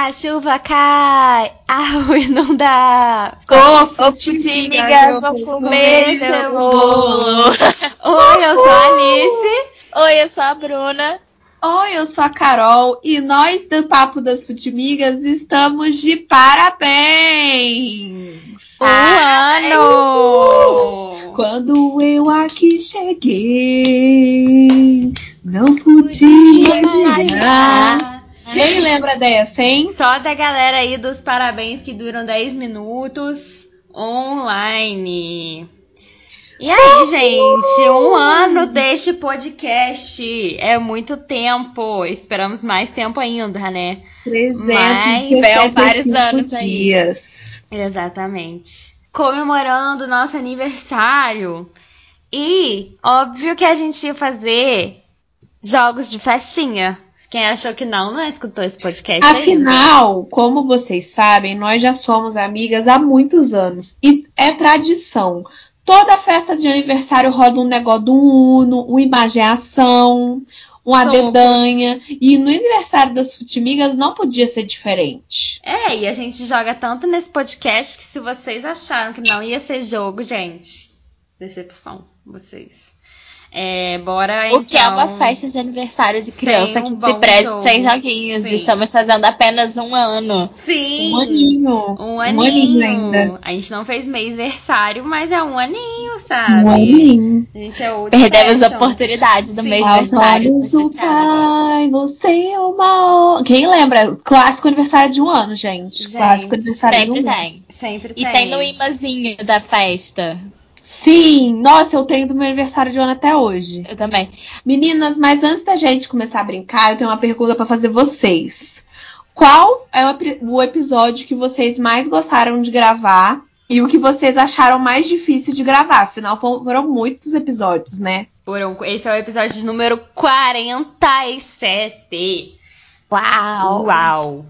A chuva cai, a rua não dá. Ô, futimigas, vou comer seu bolo. Oi, eu sou a Alice. Oi, eu sou a Bruna. Oi, eu sou a Carol e nós do Papo das Futimigas estamos de parabéns! Um ano! Quando eu aqui cheguei, não podia imaginar. Quem lembra dessa, hein? Só da galera aí dos parabéns que duram 10 minutos online. E aí, gente, um ano deste podcast é muito tempo. Esperamos mais tempo ainda, né? 365 vários anos aí. dias. Exatamente. Comemorando nosso aniversário. E óbvio que a gente ia fazer jogos de festinha. Quem achou que não, não escutou esse podcast ainda. Afinal, como vocês sabem, nós já somos amigas há muitos anos. E é tradição. Toda festa de aniversário roda um negócio do Uno, uma imagiação, uma Somos. dedanha. E no aniversário das Futimigas não podia ser diferente. É, e a gente joga tanto nesse podcast que se vocês acharam que não ia ser jogo, gente, decepção, vocês. É, bora O que é uma então- festa de aniversário de criança um que se preze jogo. sem joguinhos. Sim. Estamos fazendo apenas um ano. Sim! Um aninho. Um Um aninho. aninho ainda. A gente não fez mês-versário, mas é um aninho, sabe? Um aninho. A gente é old Perdemos a fashion. oportunidade do Sim. mês aniversário. do pai, você é uma... Quem lembra? Clássico aniversário de um ano, gente. Gente, Clássico aniversário Sempre de um ano. tem. Sempre E tem. tem no imazinho da festa. Sim, nossa, eu tenho do meu aniversário de ano até hoje. Eu também. Meninas, mas antes da gente começar a brincar, eu tenho uma pergunta pra fazer vocês. Qual é o ep- o episódio que vocês mais gostaram de gravar e o que vocês acharam mais difícil de gravar? Afinal, fo- foram muitos episódios, né? Foram- Esse é o episódio número 47. Uau! Uau!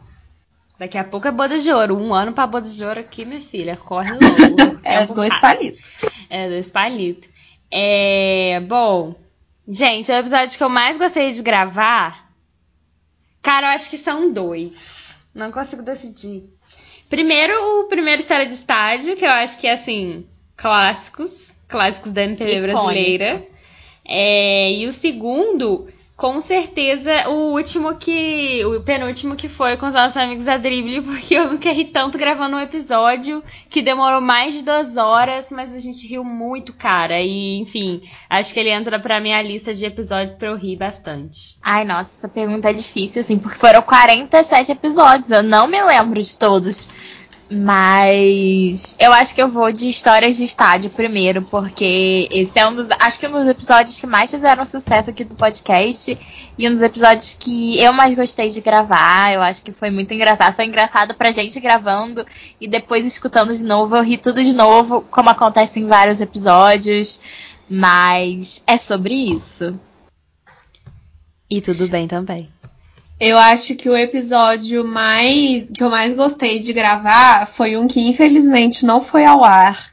Daqui a pouco é boda de ouro. Um ano pra boda de ouro aqui, minha filha. Corre logo. É dois palitos. É, dois palitos. É, bom, gente, o episódio que eu mais gostei de gravar. Cara, eu acho que são dois. Não consigo decidir. Primeiro, o primeiro História de Estádio, que eu acho que é assim, clássicos. Clássicos da MPB brasileira. É, e o segundo, com certeza, o último que. O penúltimo que foi com os nossos amigos da Drible, porque eu nunca ri tanto gravando um episódio que demorou mais de duas horas, mas a gente riu muito, cara. E, enfim, acho que ele entra pra minha lista de episódios pra eu rir bastante. Ai, nossa, essa pergunta é difícil, assim, porque foram 47 episódios. Eu não me lembro de todos. Mas eu acho que eu vou de histórias de estádio primeiro, porque esse é um dos. Acho que um dos episódios que mais fizeram sucesso aqui do podcast. E um dos episódios que eu mais gostei de gravar. Eu acho que foi muito engraçado. Foi engraçado pra gente gravando e depois escutando de novo. Eu ri tudo de novo, como acontece em vários episódios. Mas é sobre isso. E tudo bem também. Eu acho que o episódio mais que eu mais gostei de gravar foi um que infelizmente não foi ao ar,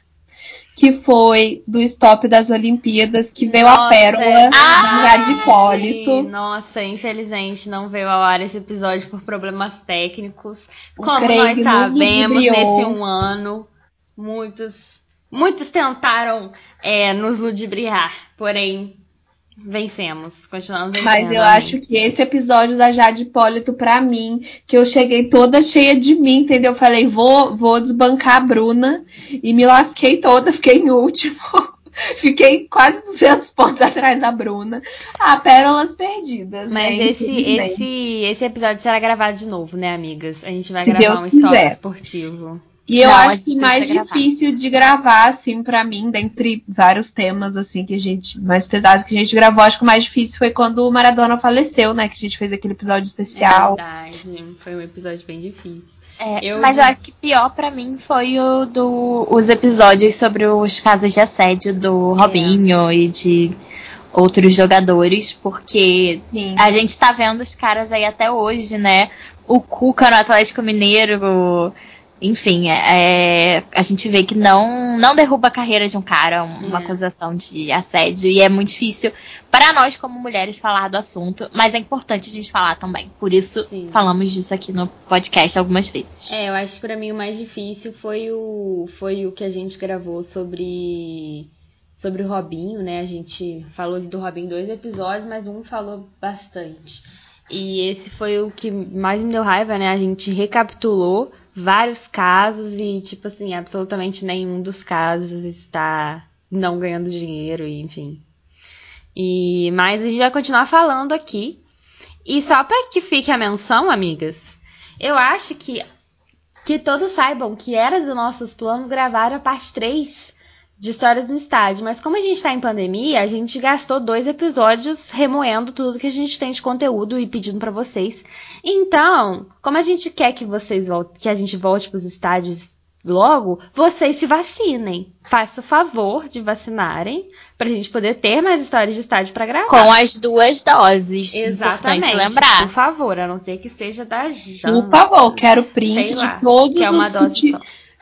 que foi do stop das Olimpíadas, que veio a Nossa, pérola é já de. Hipólito. Nossa, infelizmente não veio ao ar esse episódio por problemas técnicos. O Como Craig nós sabemos, nesse um ano, muitos, muitos tentaram é, nos ludibriar, porém vencemos, continuamos vencendo. Mas eu acho que esse episódio da Jade Hipólito, pra mim, que eu cheguei toda cheia de mim, entendeu? Eu falei, vou, vou desbancar a Bruna. E me lasquei toda, fiquei em último. fiquei quase 200 pontos atrás da Bruna. Ah, pérolas perdidas. Mas né? esse, esse, esse episódio será gravado de novo, né, amigas? A gente vai Se gravar Deus um quiser. esportivo. E eu Não, a acho que mais gravar. difícil de gravar, assim, pra mim, dentre vários temas, assim, que a gente. mais pesados que a gente gravou, acho que o mais difícil foi quando o Maradona faleceu, né? Que a gente fez aquele episódio especial. É verdade, foi um episódio bem difícil. É, Eu- mas eu acho que pior pra mim foi o do os episódios sobre os casos de assédio do Robinho e de outros jogadores, porque Sim. a gente tá vendo os caras aí até hoje, né? O Cuca no Atlético Mineiro enfim, é, é, a gente vê que não, não derruba a carreira de um cara uma é. acusação de assédio. E é muito difícil para nós, como mulheres, falar do assunto. Mas é importante a gente falar também. Por isso, Sim. falamos disso aqui no podcast algumas vezes. É, eu acho que para mim o mais difícil foi o, foi o que a gente gravou sobre. Sobre o Robinho, né? A gente falou do Robinho em dois episódios, mas um falou bastante. E esse foi o que mais me deu raiva, né? A gente recapitulou vários casos e, tipo assim, absolutamente nenhum dos casos está não ganhando dinheiro, enfim. E, mas a gente vai continuar falando aqui. E só para que fique a menção, amigas, eu acho que que todos saibam que era dos nossos planos gravar a parte 3 de histórias no estádio, mas como a gente está em pandemia, a gente gastou dois episódios remoendo tudo que a gente tem de conteúdo e pedindo para vocês. Então, como a gente quer que vocês voltem, que a gente volte para os estádios logo, vocês se vacinem. Faça o favor de vacinarem para a gente poder ter mais histórias de estádio para gravar. Com as duas doses. Exatamente. lembrar. Por favor, a não ser que seja da Jana. Por favor, quero print lá, de todos é os fute...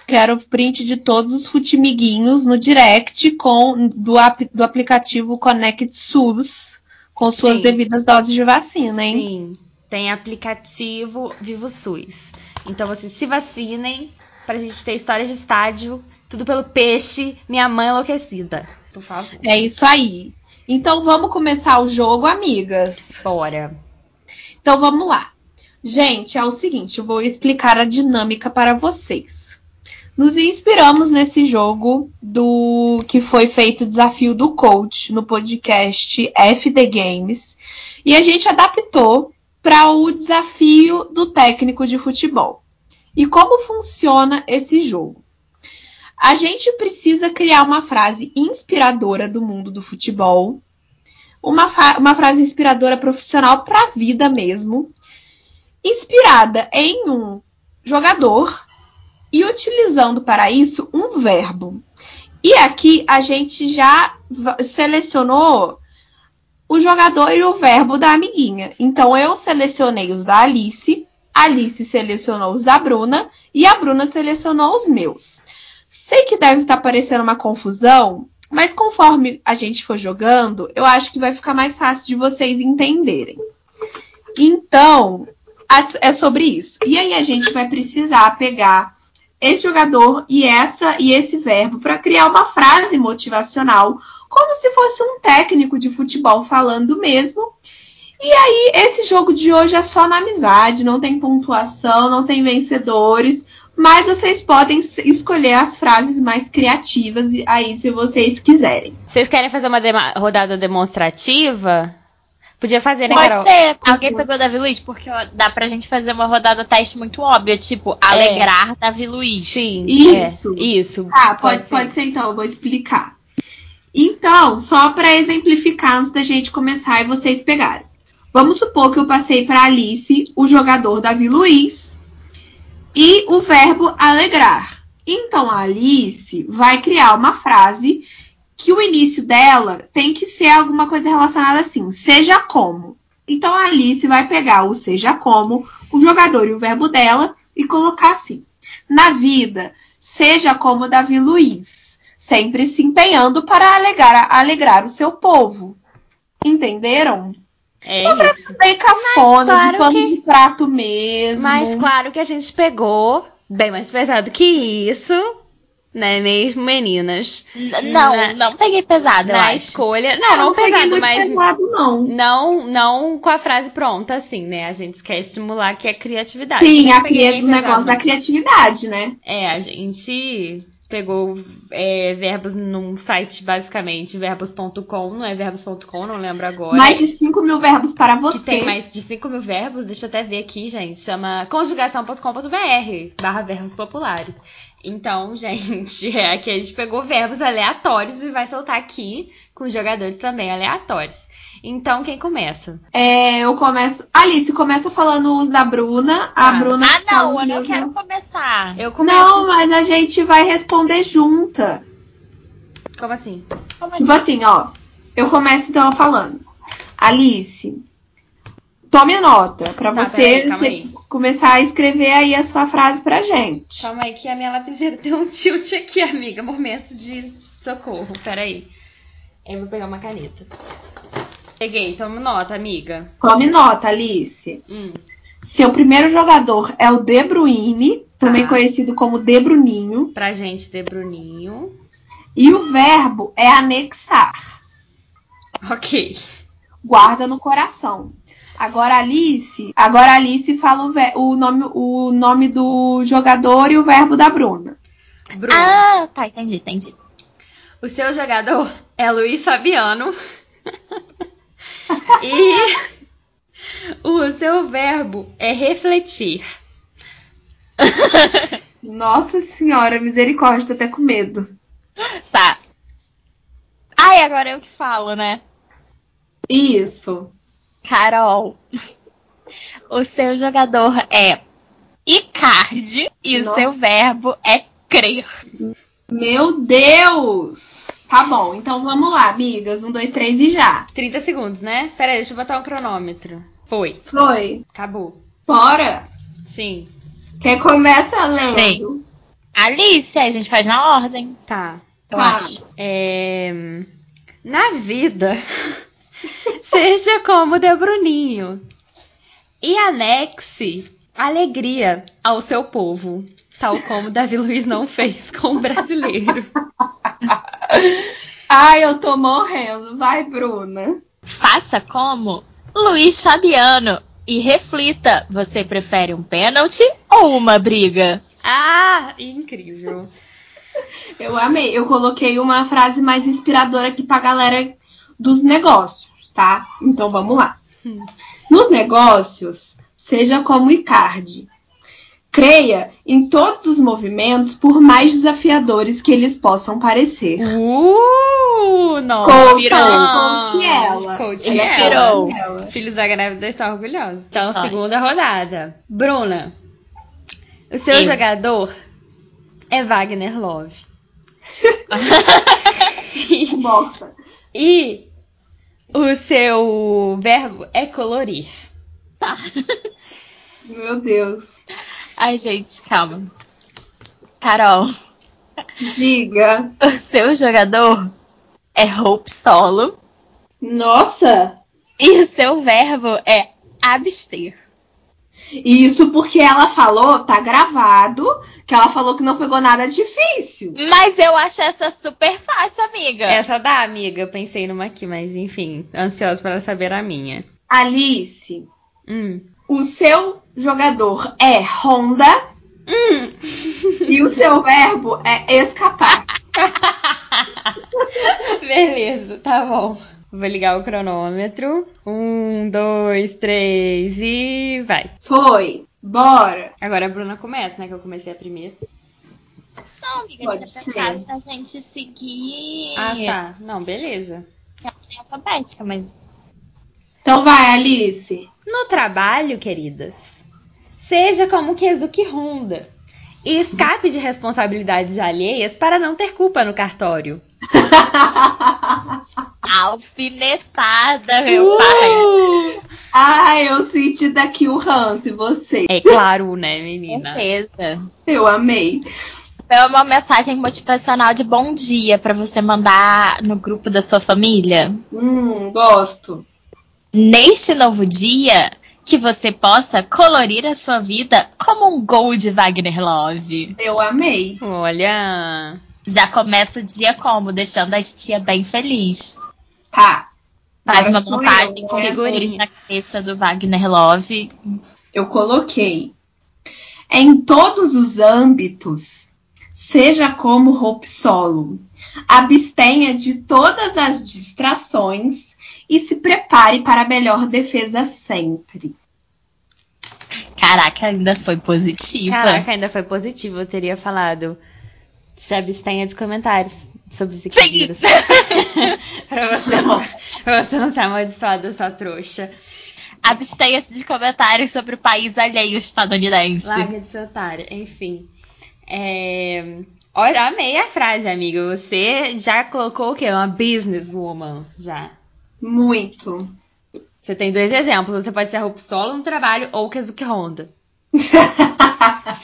Quero print de todos os futimiguinhos no direct com do, ap, do aplicativo Connect SUS com suas Sim. devidas doses de vacina, hein? Sim. Tem aplicativo Vivo SUS. Então vocês se vacinem pra gente ter histórias de estádio, tudo pelo peixe, minha mãe enlouquecida. Por favor. É isso aí. Então vamos começar o jogo, amigas. Bora. Então vamos lá. Gente, é o seguinte, eu vou explicar a dinâmica para vocês nos inspiramos nesse jogo do que foi feito o desafio do coach no podcast FD Games e a gente adaptou para o desafio do técnico de futebol. E como funciona esse jogo? A gente precisa criar uma frase inspiradora do mundo do futebol, uma, uma frase inspiradora profissional para a vida mesmo, inspirada em um jogador e utilizando para isso um verbo. E aqui a gente já selecionou o jogador e o verbo da amiguinha. Então eu selecionei os da Alice, Alice selecionou os da Bruna e a Bruna selecionou os meus. Sei que deve estar parecendo uma confusão, mas conforme a gente for jogando, eu acho que vai ficar mais fácil de vocês entenderem. Então, é sobre isso. E aí a gente vai precisar pegar esse jogador e essa e esse verbo para criar uma frase motivacional, como se fosse um técnico de futebol falando mesmo. E aí, esse jogo de hoje é só na amizade, não tem pontuação, não tem vencedores, mas vocês podem escolher as frases mais criativas aí se vocês quiserem. Vocês querem fazer uma rodada demonstrativa? Podia fazer, né, Pode Carol? ser. Alguém pegou Davi Luiz? Porque ó, dá pra gente fazer uma rodada teste muito óbvia, tipo, alegrar é. Davi Luiz. Sim. Isso. É. Isso. Ah, pode, pode, ser. pode ser então, eu vou explicar. Então, só para exemplificar antes da gente começar e vocês pegarem. Vamos supor que eu passei para Alice o jogador Davi Luiz e o verbo alegrar. Então a Alice vai criar uma frase que o início dela tem que ser alguma coisa relacionada assim, seja como. Então a Alice vai pegar o seja como, o jogador e o verbo dela e colocar assim: na vida, seja como Davi Luiz, sempre se empenhando para alegrar, alegrar o seu povo. Entenderam? É Uma frase bem cafona, claro de pano que... de prato mesmo. Mas claro que a gente pegou bem mais pesado que isso né mesmo, meninas? N não, na, não peguei pesado, na eu acho. escolha. Não, não, não pesado, mas. Pesado, não. não. Não com a frase pronta, assim, né? A gente quer estimular que é a criatividade. Sim, a cria o negócio da criatividade, né? É, a gente pegou é, verbos num site, basicamente, verbos.com, não é verbos.com, não lembro agora. Mais de 5 mil verbos para você. Que tem mais de 5 mil verbos, deixa eu até ver aqui, gente. Chama conjugação.com.br, barra verbos populares. Então, gente, é que a gente pegou verbos aleatórios e vai soltar aqui com jogadores também aleatórios. Então, quem começa? É, eu começo. Alice, começa falando os da Bruna. A ah. Bruna. Ah, não, eu não quero começar. Eu começo. Não, mas a gente vai responder junta. Como assim? Como assim? Tipo assim, ó. Eu começo então falando. Alice, tome nota para tá, você, você começar a escrever aí a sua frase pra gente. Calma aí que a minha lapiseira deu um tilt aqui, amiga. Momento de socorro. Peraí. Eu vou pegar uma caneta. Peguei, toma nota, amiga. Tome nota, Alice. Hum. Seu primeiro jogador é o De Bruyne, também Tá. conhecido como De Bruninho. Pra gente ter Bruninho. E o verbo é anexar. Ok. Guarda no coração. Agora Alice, agora Alice fala o, o nome, o nome do jogador e o verbo da Bruna. Bruno. Ah, tá, entendi, entendi. O seu jogador é Luiz Fabiano. e o seu verbo é refletir. Nossa senhora, misericórdia, tô até com medo. Tá. Ai, agora eu que falo, né? Isso. Carol. O seu jogador é Icardi e o Nossa. seu verbo é crer. Meu Deus! Tá bom, então vamos lá, amigas. Um, dois, três e já. 30 segundos, né? Pera aí, deixa eu botar um cronômetro. Foi. Foi. Acabou. Bora. Sim. Quem começa lendo? Alice, a gente faz na ordem, Tá. eu Tá. acho. É... Na vida, seja como de Bruninho e anexe alegria ao seu povo, tal como Davi Luiz não fez com o brasileiro. Ai, eu tô morrendo. Vai, Bruna. Faça como Luiz Fabiano e reflita: você prefere um pênalti ou uma briga? Ah, incrível. Eu amei. Eu coloquei uma frase mais inspiradora aqui pra galera dos negócios, tá? Então vamos lá. Hum. Nos negócios, seja como Icardi. Creia em todos os movimentos, por mais desafiadores que eles possam parecer. Uh, nossa. Conte, Inspirou. conte ela. Coach Inspirou. Ela. Filhos da grávida estão orgulhosos. Então, aí. segunda rodada. Bruna, o seu Eu. jogador é Wagner Love. Morta. E o seu verbo é colorir. Tá. Meu Deus. Ai, gente, calma. Carol, Diga. o seu jogador é Hope Solo Nossa! e o seu verbo é abster. Isso porque ela falou, tá gravado, que ela falou que não pegou nada difícil. Mas eu acho essa super fácil, amiga. Essa dá, amiga. Eu pensei numa aqui, mas enfim, ansiosa para saber a minha. Alice, Hum. o seu jogador é Honda e o seu verbo é escapar. Beleza, tá bom. Vou ligar o cronômetro. Um, dois, três e vai. Foi. Bora. Agora a Bruna começa, né? Que eu comecei a primeira. Não, amiga, Pode tinha ser. pensado da gente seguir Ah, tá. Não, beleza. ordem alfabética, mas Então vai, Alice. No trabalho, queridas, seja como Kezuki Honda e escape de responsabilidades alheias para não ter culpa no cartório. alfinetada, meu Uh! pai. Ai, eu senti daqui o ranço, e você? É claro, né, menina? Certeza. Eu amei. É uma mensagem motivacional de bom dia pra você mandar no grupo da sua família. Hum, gosto. Neste novo dia, que você possa colorir a sua vida como um gol de Wagner Love. Eu amei. Olha. Já começa o dia como? Deixando a tia bem feliz. Tá. Faz uma montagem eu, com né? figurinhas na cabeça do Wagner Love. Eu coloquei. Em todos os âmbitos, seja como Hope Solo. Abstenha de todas as distrações e se prepare para a melhor defesa sempre. Caraca, ainda foi positiva. Caraca, ainda foi positivo. Eu teria falado. Se abstenha de comentários sobre os equilíbrios. pra, você não, pra você não ser amaldiçoada, sua trouxa. Abstenha-se de comentários sobre o país alheio estadunidense. Larga de ser otária. Enfim. É... Olha, amei a frase, amiga. Você já colocou o quê? Uma businesswoman, já. Muito. Você tem dois exemplos. Você pode ser a Hope Solo no trabalho ou Kezuki Honda.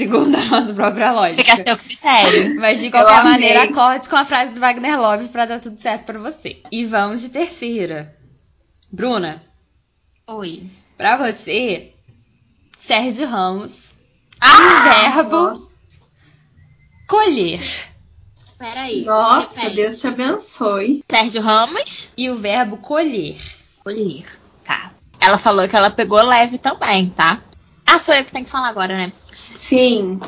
Segundo a nossa própria lógica. Fica a seu critério. Mas de Eu qualquer amei. maneira, acorde com a frase do Wagner Love pra dar tudo certo pra você. E vamos de terceira. Bruna, Oi. pra você, Sérgio Ramos, Ah! verbo Nossa, colher. Peraí. Nossa, repete. Deus te abençoe. Sérgio Ramos. E o verbo colher. Colher. Tá. Ela falou que ela pegou leve também, tá? Ah, sou eu que tenho que falar agora, né? Sim.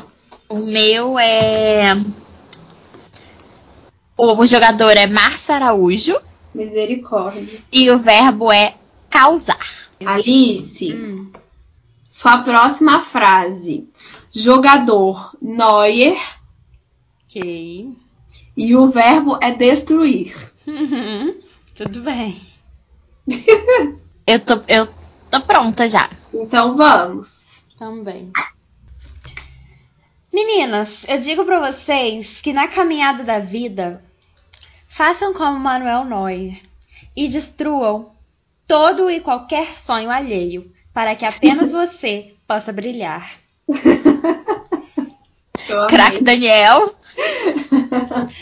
O meu é. O jogador é Márcio Araújo Misericórdia. e o verbo é causar. Alice, Hum. sua próxima frase. Jogador Neuer Ok. e o verbo é destruir. Tudo bem. Eu tô, eu tô pronta já. Então vamos. Também. Meninas, eu digo pra vocês que na caminhada da vida, façam como Manuel Neuer e destruam todo e qualquer sonho alheio, para que apenas você possa brilhar. Crack Daniel.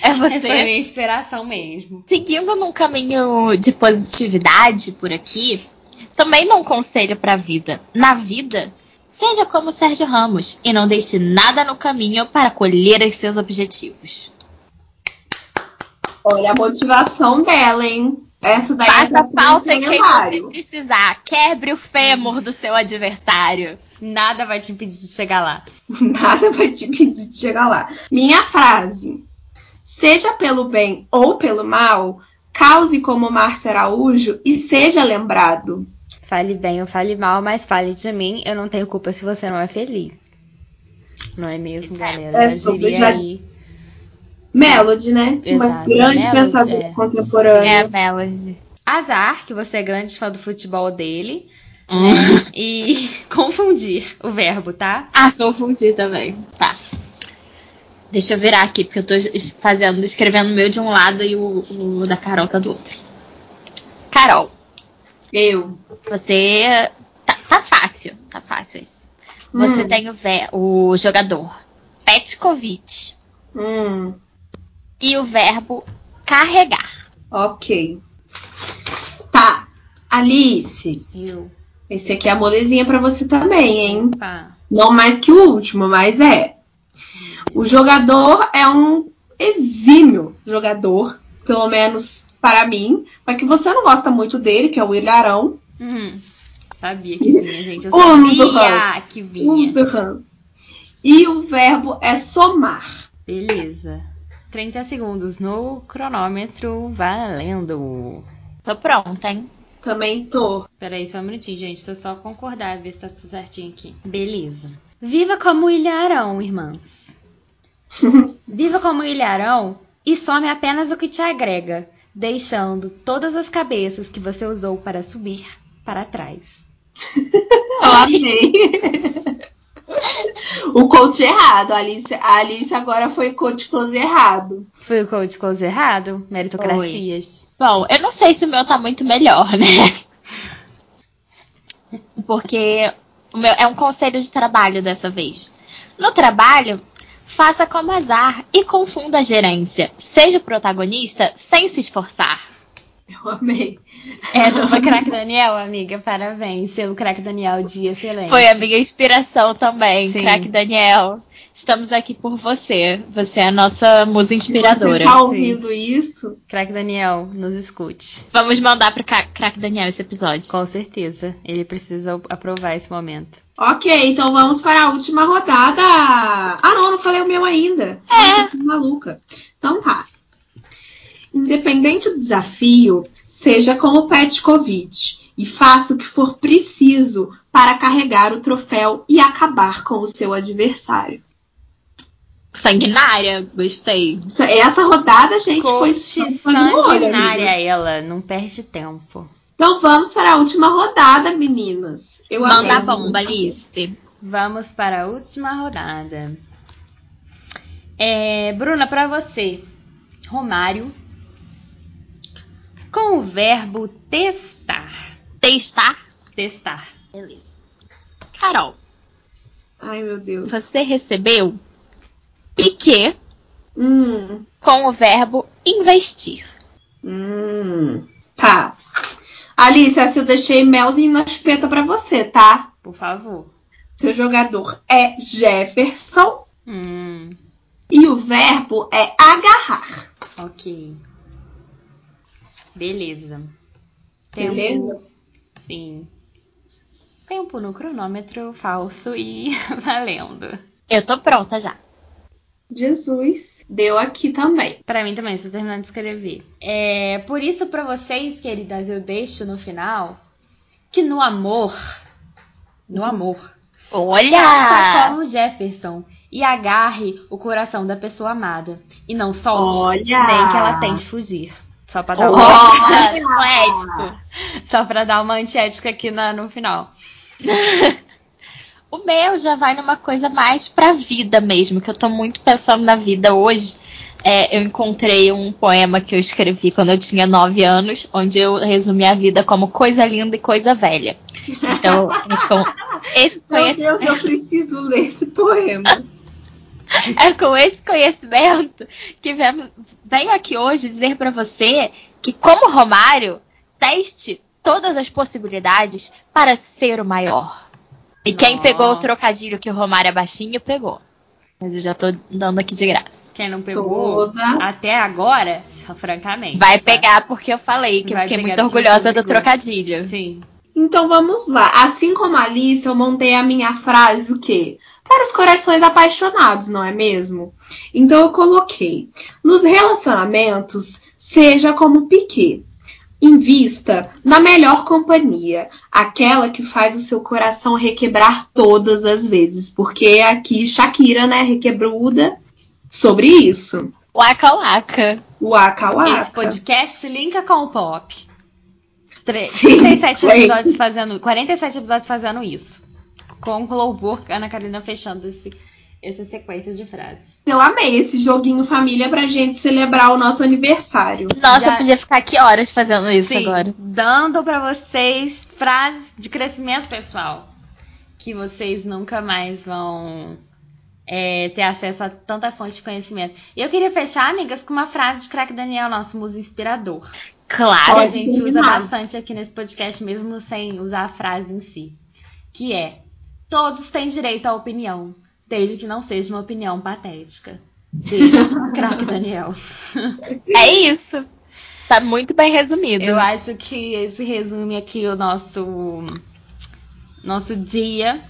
É Essa foi você. minha inspiração mesmo. Seguindo num caminho de positividade por aqui, também dou um conselho pra vida. Na vida, seja como o Sérgio Ramos e não deixe nada no caminho para colher os seus objetivos. Olha a motivação dela, hein? Essa daí Faça é falta em quem você precisar. Quebre o fêmur do seu adversário. Nada vai te impedir de chegar lá. Nada vai te impedir de chegar lá. Minha frase. Seja pelo bem ou pelo mal, cause como Márcio Araújo e seja lembrado. Fale bem ou fale mal, mas fale de mim. Eu não tenho culpa se você não é feliz. Não é mesmo, galera? É sobre- já- aí. Melody, né? Uma Exato, grande Melody, pensadora é. contemporânea. É, Melody. Azar, que você é grande fã do futebol dele. Hum. E confundir o verbo, tá? Ah, confundi também. Tá. Deixa eu virar aqui, porque eu tô fazendo, escrevendo o meu de um lado e o, o da Carol tá do outro. Eu. você. Tá, tá fácil, tá fácil esse. Você Hum. tem o, ve- o jogador Petkovic Hum, e o verbo carregar. ok. Tá. Alice, Eu. esse aqui é a molezinha pra você também, hein? Opa. Não mais que o último, mas é. O jogador é um exímio jogador, pelo menos para mim, mas que você não gosta muito dele, que é o Ilharão. Uhum. Sabia que vinha, gente. Eu Um do sabia Hans. que Um vinha. do Hans. E o verbo é somar. Beleza. 30 segundos no cronômetro valendo. Tô pronta, hein? Também tô. Peraí, só um minutinho, gente. Eu só concordar, ver se tá tudo certinho aqui. Beleza. Viva como ilharão, irmã. Viva como ilharão e some apenas o que te agrega, deixando todas as cabeças que você usou para subir para trás. Eu amei. o coach errado. A Alice, a Alice agora foi coach close errado. Foi o coach close errado? Meritocracias. Bom, eu não sei se o meu tá muito melhor, né? Porque o meu é um conselho de trabalho dessa vez. No trabalho, faça como azar e confunda a gerência. Seja o protagonista sem se esforçar. Eu amei. Essa foi Crack Daniel, amiga. Parabéns. Selo Crack Daniel de excelente. Foi a minha inspiração também, Sim. craque Daniel. Estamos aqui por você. Você é a nossa musa Se inspiradora. você tá ouvindo isso, Crack Daniel, nos escute. Vamos mandar pro cra- craque Daniel esse episódio. Com certeza. Ele precisa aprovar esse momento. ok, então vamos para a última rodada. Ah, não, eu não falei o meu ainda. É. Maluca. Então tá. Independente do desafio, seja como Petkovic e faça o que for preciso para carregar o troféu e acabar com o seu adversário. Sanguinária, gostei. Essa rodada, gente, foi, Coach foi olho, sanguinária ela. Não perde tempo. Então vamos para a última rodada, meninas. Eu Manda a amei. bomba, Alice. Vamos para a última rodada. É, Bruna, para você. Romário. Com o verbo testar. Testar. Testar. Beleza. Carol. Ai, meu Deus. Você recebeu Piquet Hum, com o verbo investir. hum. Tá. Alice, essa eu deixei melzinho na chupeta pra você, tá? Por favor. Seu jogador é Jefferson Hum, e o verbo é agarrar. ok. Beleza. Tempo- Beleza? Sim. Tempo no cronômetro falso e valendo. Eu tô pronta já. Jesus. Deu aqui também. Pra mim também, estou terminando de escrever. É, por isso, pra vocês, queridas, eu deixo no final que no amor, no amor, faça Olha! como Jefferson e agarre o coração da pessoa amada. E não solte, Olha! nem que ela tente fugir. Só pra dar Oh. uma, Poético. só pra dar uma antiética aqui na- no final. O meu já vai numa coisa mais pra vida mesmo, que eu tô muito pensando na vida hoje. É, eu encontrei um poema que eu escrevi quando eu tinha 9 anos, onde eu resumi a vida como coisa linda e coisa velha. Então, é com esse Meu conhecimento. Deus, eu preciso ler esse poema. É com esse conhecimento que venho, venho aqui hoje dizer pra você que, como Romário, teste todas as possibilidades para ser o maior. E quem Nossa. pegou o trocadilho que o Romário é baixinho, pegou. Mas eu já tô dando aqui de graça. Quem não pegou Toda. até agora, francamente. Vai tá? pegar porque eu falei que eu Vai fiquei muito orgulhosa do trocadilho. Sim. Então vamos lá. Assim como a Alice, eu montei a minha frase o quê? Para os corações apaixonados, não é mesmo? Então eu coloquei: nos relacionamentos, seja como Piquet. Invista na melhor companhia, aquela que faz o seu coração requebrar todas as vezes, porque aqui Shakira, né, requebruda sobre isso. Waka waka. Waka waka. Esse podcast linka com o pop. Tre- Sim, 37 sim. episódios fazendo. 47 episódios fazendo isso. Com louvor, Ana Karina fechando esse, essa sequência de frases. Eu amei esse joguinho família pra gente celebrar o nosso aniversário. Nossa, Já- eu podia ficar aqui horas fazendo isso Sim, agora. dando pra vocês frases de crescimento pessoal. Que vocês nunca mais vão é, ter acesso a tanta fonte de conhecimento. E eu queria fechar, amigas, com uma frase de Crack Daniel, nosso muso inspirador. que Claro. a Pode gente usa bastante aqui nesse podcast, mesmo sem usar a frase em si. Que é: Todos têm direito à opinião, desde que não seja uma opinião patética. Dele, craque Daniel. É isso. Tá muito bem resumido. Eu acho que esse resume aqui o nosso nosso dia.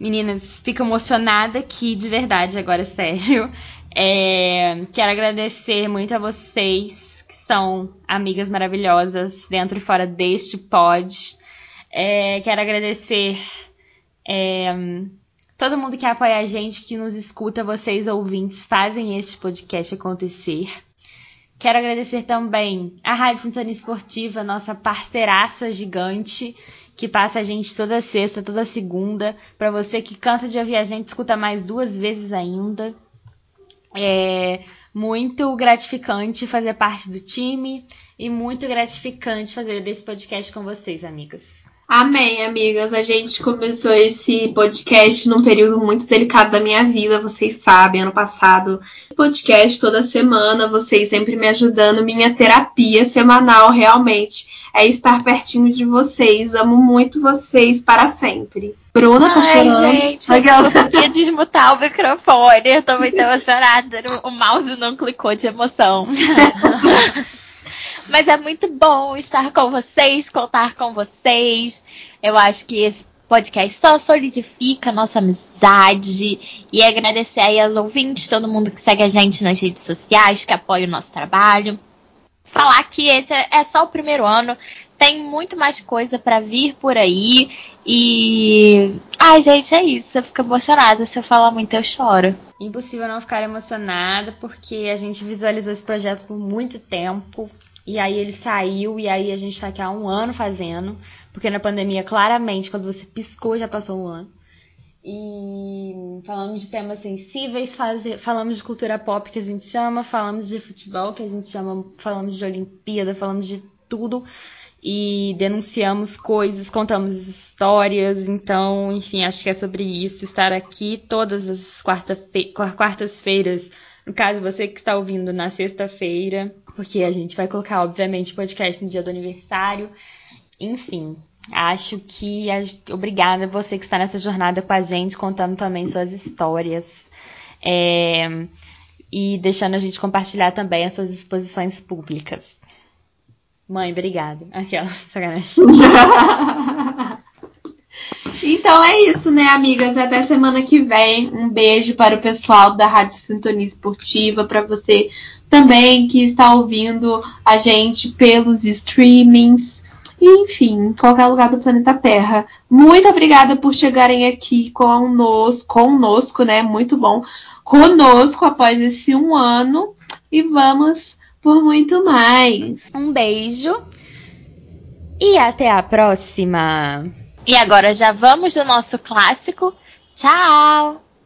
Meninas, fico emocionada aqui, de verdade, agora sério. É, quero agradecer muito a vocês, que são amigas maravilhosas dentro e fora deste pod. É, quero agradecer é, todo mundo que apoia a gente, que nos escuta, vocês ouvintes, fazem este podcast acontecer. Quero agradecer também a Rádio Sintonia Esportiva, nossa parceiraça gigante, que passa a gente toda sexta, toda segunda. Para você que cansa de ouvir a gente, escuta mais duas vezes ainda. É muito gratificante fazer parte do time e muito gratificante fazer esse podcast com vocês, amigas. Amém, amigas. A gente começou esse podcast num período muito delicado da minha vida, vocês sabem, ano passado. Podcast toda semana, vocês sempre me ajudando. Minha terapia semanal realmente é estar pertinho de vocês. Amo muito vocês para sempre. Bruna tá Ai, chorando. gente, eu Aquela- conseguia desmutar o microfone. Eu tô muito emocionada. O mouse não clicou de emoção. Mas é muito bom estar com vocês, contar com vocês. Eu acho que esse podcast só solidifica a nossa amizade. E agradecer aí aos ouvintes, todo mundo que segue a gente nas redes sociais, que apoia o nosso trabalho. Falar que esse é é só o primeiro ano. Tem muito mais coisa pra vir por aí. E. Ai, gente, é isso. Eu fico emocionada. Se eu falar muito, eu choro. Impossível não ficar emocionada, porque a gente visualizou esse projeto por muito tempo. E aí ele saiu, e aí a gente tá aqui há um ano fazendo. Porque na pandemia, claramente, quando você piscou, já passou um ano. E falamos de temas sensíveis, faze- falamos de cultura pop que a gente chama, falamos de futebol que a gente chama, falamos de Olimpíada, falamos de tudo. e denunciamos coisas, contamos histórias. Então, enfim, acho que é sobre isso. Estar aqui todas as quartas-feiras. No caso, você que está ouvindo na sexta-feira, porque a gente vai colocar, obviamente, o podcast no dia do aniversário. Enfim, acho que. Obrigada você que está nessa jornada com a gente, contando também suas histórias. É, e deixando a gente compartilhar também as suas exposições públicas. Mãe, obrigada. Aquela, sacanagem. então é isso, né, amigas? Até semana que vem. Um beijo para o pessoal da Rádio Sintonia Esportiva, para você também que está ouvindo a gente pelos streamings. Enfim, qualquer lugar do planeta Terra. Muito obrigada por chegarem aqui conosco, conosco, né? Muito bom. Conosco após esse um ano. E vamos por muito mais. Um beijo e até a próxima. E agora já vamos do nosso clássico. Tchau!